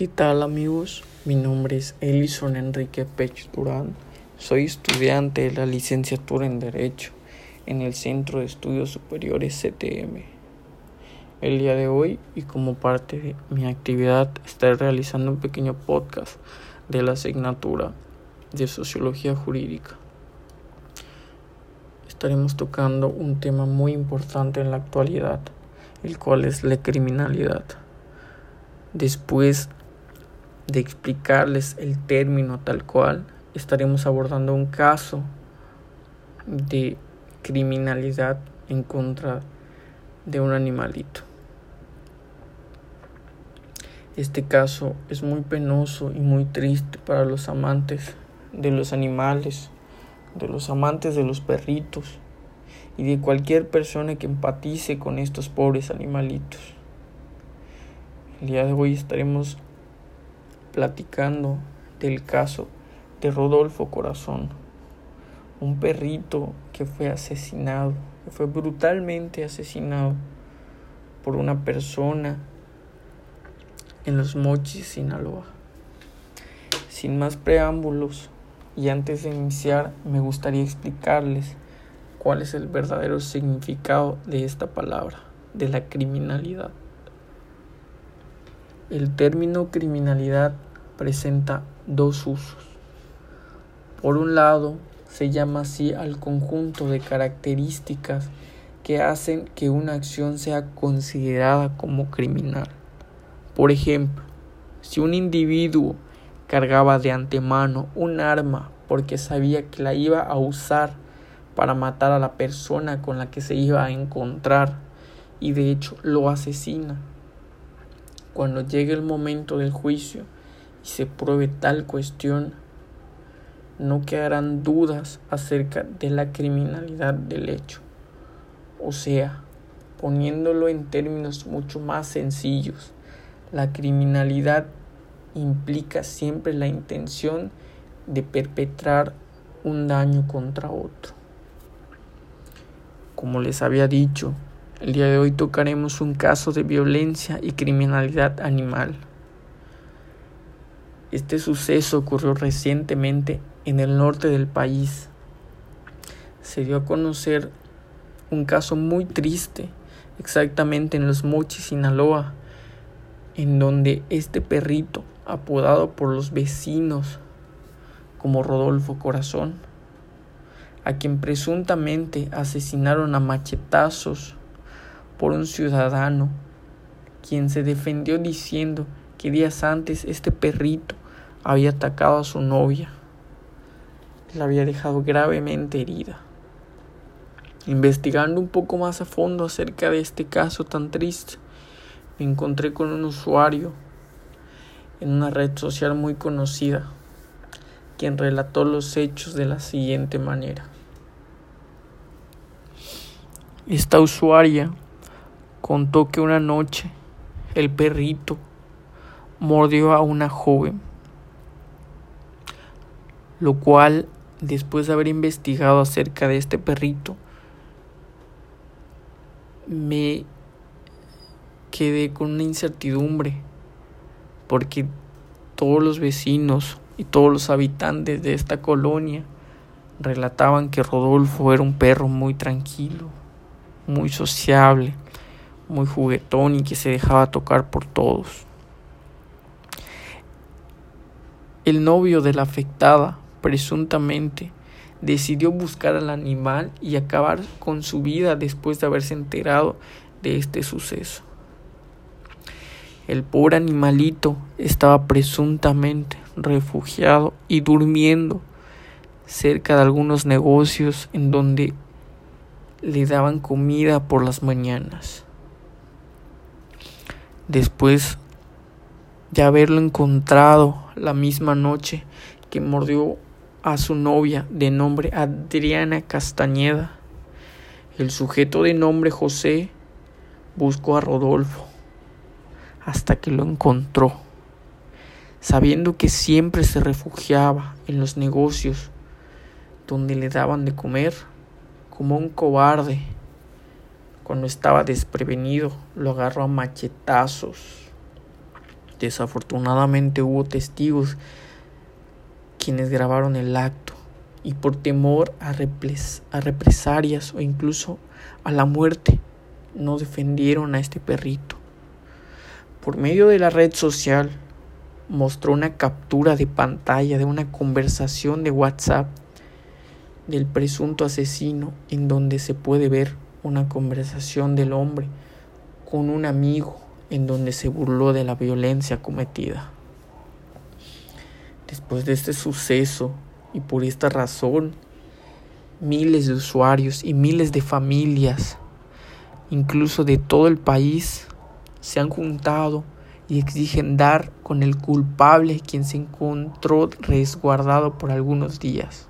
¿Qué tal amigos? Mi nombre es Elison Enrique Pech Durán. Soy estudiante de la licenciatura en Derecho en el Centro de Estudios Superiores CTM. El día de hoy y como parte de mi actividad estaré realizando un pequeño podcast de la asignatura de Sociología Jurídica. Estaremos tocando un tema muy importante en la actualidad, el cual es la criminalidad. Después de explicarles el término tal cual, estaremos abordando un caso de criminalidad en contra de un animalito. Este caso es muy penoso y muy triste para los amantes de los animales, de los amantes de los perritos y de cualquier persona que empatice con estos pobres animalitos. El día de hoy estaremos platicando del caso de Rodolfo Corazón, un perrito que fue asesinado, que fue brutalmente asesinado por una persona en los Mochis, Sinaloa. Sin más preámbulos y antes de iniciar, me gustaría explicarles cuál es el verdadero significado de esta palabra, de la criminalidad. El término criminalidad presenta dos usos. Por un lado, se llama así al conjunto de características que hacen que una acción sea considerada como criminal. Por ejemplo, si un individuo cargaba de antemano un arma porque sabía que la iba a usar para matar a la persona con la que se iba a encontrar y de hecho lo asesina, cuando llegue el momento del juicio y se pruebe tal cuestión, no quedarán dudas acerca de la criminalidad del hecho. O sea, poniéndolo en términos mucho más sencillos, la criminalidad implica siempre la intención de perpetrar un daño contra otro. Como les había dicho, el día de hoy tocaremos un caso de violencia y criminalidad animal. Este suceso ocurrió recientemente en el norte del país. Se dio a conocer un caso muy triste, exactamente en los Mochis, Sinaloa, en donde este perrito, apodado por los vecinos como Rodolfo Corazón, a quien presuntamente asesinaron a machetazos por un ciudadano quien se defendió diciendo que días antes este perrito había atacado a su novia, la había dejado gravemente herida. Investigando un poco más a fondo acerca de este caso tan triste, me encontré con un usuario en una red social muy conocida, quien relató los hechos de la siguiente manera. Esta usuaria contó que una noche el perrito mordió a una joven, lo cual después de haber investigado acerca de este perrito, me quedé con una incertidumbre porque todos los vecinos y todos los habitantes de esta colonia relataban que Rodolfo era un perro muy tranquilo, muy sociable, muy juguetón y que se dejaba tocar por todos. El novio de la afectada, presuntamente, decidió buscar al animal y acabar con su vida después de haberse enterado de este suceso. El pobre animalito estaba presuntamente refugiado y durmiendo cerca de algunos negocios en donde le daban comida por las mañanas. Después de haberlo encontrado la misma noche que mordió a su novia de nombre Adriana Castañeda, el sujeto de nombre José buscó a Rodolfo hasta que lo encontró, sabiendo que siempre se refugiaba en los negocios donde le daban de comer como un cobarde cuando estaba desprevenido, lo agarró a machetazos. Desafortunadamente hubo testigos quienes grabaron el acto y por temor a, represalias o incluso a la muerte no defendieron a este perrito. Por medio de la red social mostró una captura de pantalla de una conversación de WhatsApp del presunto asesino en donde se puede ver una conversación del hombre con un amigo en donde se burló de la violencia cometida. Después de este suceso y por esta razón, miles de usuarios y miles de familias, incluso de todo el país, se han juntado y exigen dar con el culpable quien se encontró resguardado por algunos días.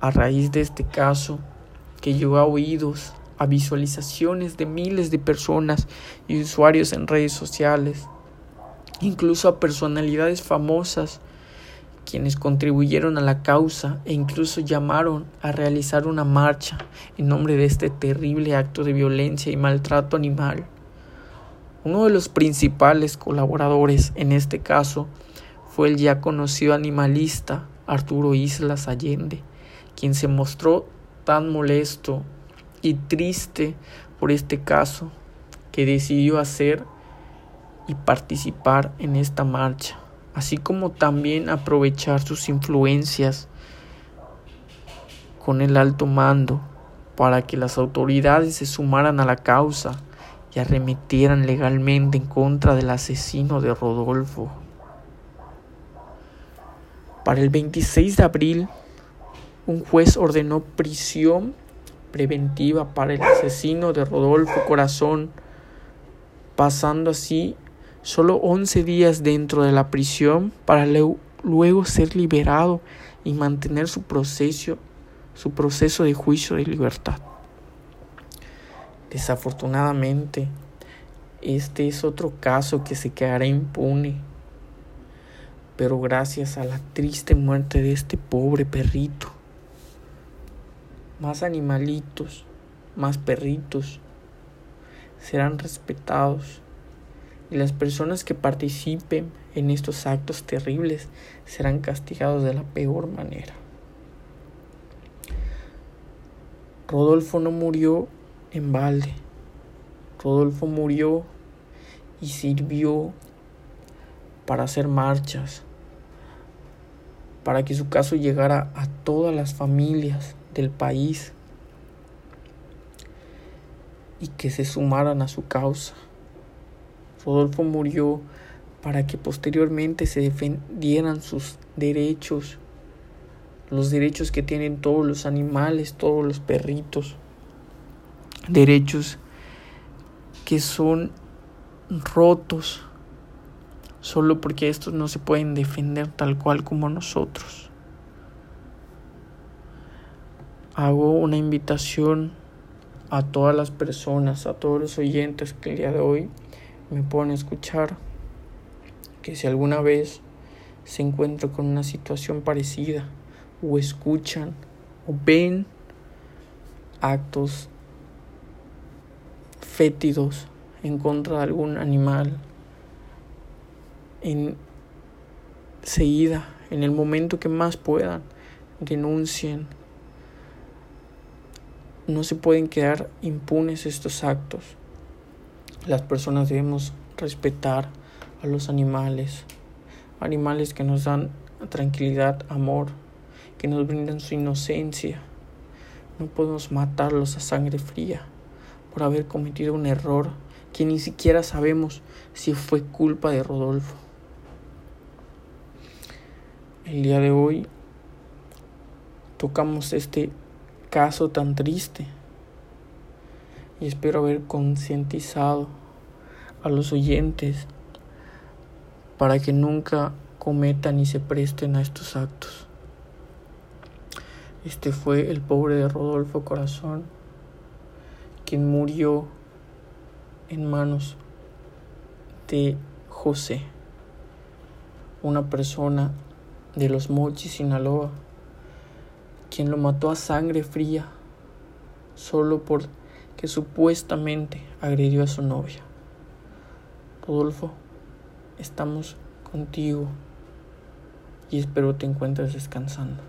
A raíz de este caso, que llegó a oídos, a visualizaciones de miles de personas y usuarios en redes sociales, incluso a personalidades famosas quienes contribuyeron a la causa e incluso llamaron a realizar una marcha en nombre de este terrible acto de violencia y maltrato animal. Uno de los principales colaboradores en este caso fue el ya conocido animalista Arturo Islas Allende, quien se mostró tan molesto y triste por este caso que decidió hacer y participar en esta marcha, así como también aprovechar sus influencias con el alto mando para que las autoridades se sumaran a la causa y arremetieran legalmente en contra del asesino de Rodolfo. Para el 26 de abril, un juez ordenó prisión preventiva para el asesino de Rodolfo Corazón, pasando así solo 11 días dentro de la prisión para luego ser liberado y mantener su proceso, su proceso de juicio de libertad. Desafortunadamente, este es otro caso que se quedará impune, pero gracias a la triste muerte de este pobre perrito, más animalitos, más perritos serán respetados y las personas que participen en estos actos terribles serán castigados de la peor manera. Rodolfo no murió en balde. Rodolfo murió y sirvió para hacer marchas, para que su caso llegara a todas las familias del país y que se sumaran a su causa. Rodolfo murió para que posteriormente se defendieran sus derechos, los derechos que tienen todos los animales, todos los perritos, derechos que son rotos solo porque estos no se pueden defender tal cual como nosotros. Hago una invitación a todas las personas, a todos los oyentes que el día de hoy me pueden escuchar que si alguna vez se encuentran con una situación parecida o escuchan o ven actos fétidos en contra de algún animal en seguida en el momento que más puedan denuncien no se pueden quedar impunes estos actos las personas debemos respetar a los animales, animales que nos dan tranquilidad, amor, que nos brindan su inocencia. No podemos matarlos a sangre fría por haber cometido un error que ni siquiera sabemos si fue culpa de Rodolfo. El día de hoy tocamos este caso tan triste y espero haber concientizado a los oyentes para que nunca cometan y se presten a estos actos. Este fue el pobre de Rodolfo Corazón, quien murió en manos de José, una persona de los Mochis, Sinaloa, quien lo mató a sangre fría solo por que supuestamente agredió a su novia. Rodolfo, estamos contigo y espero te encuentres descansando.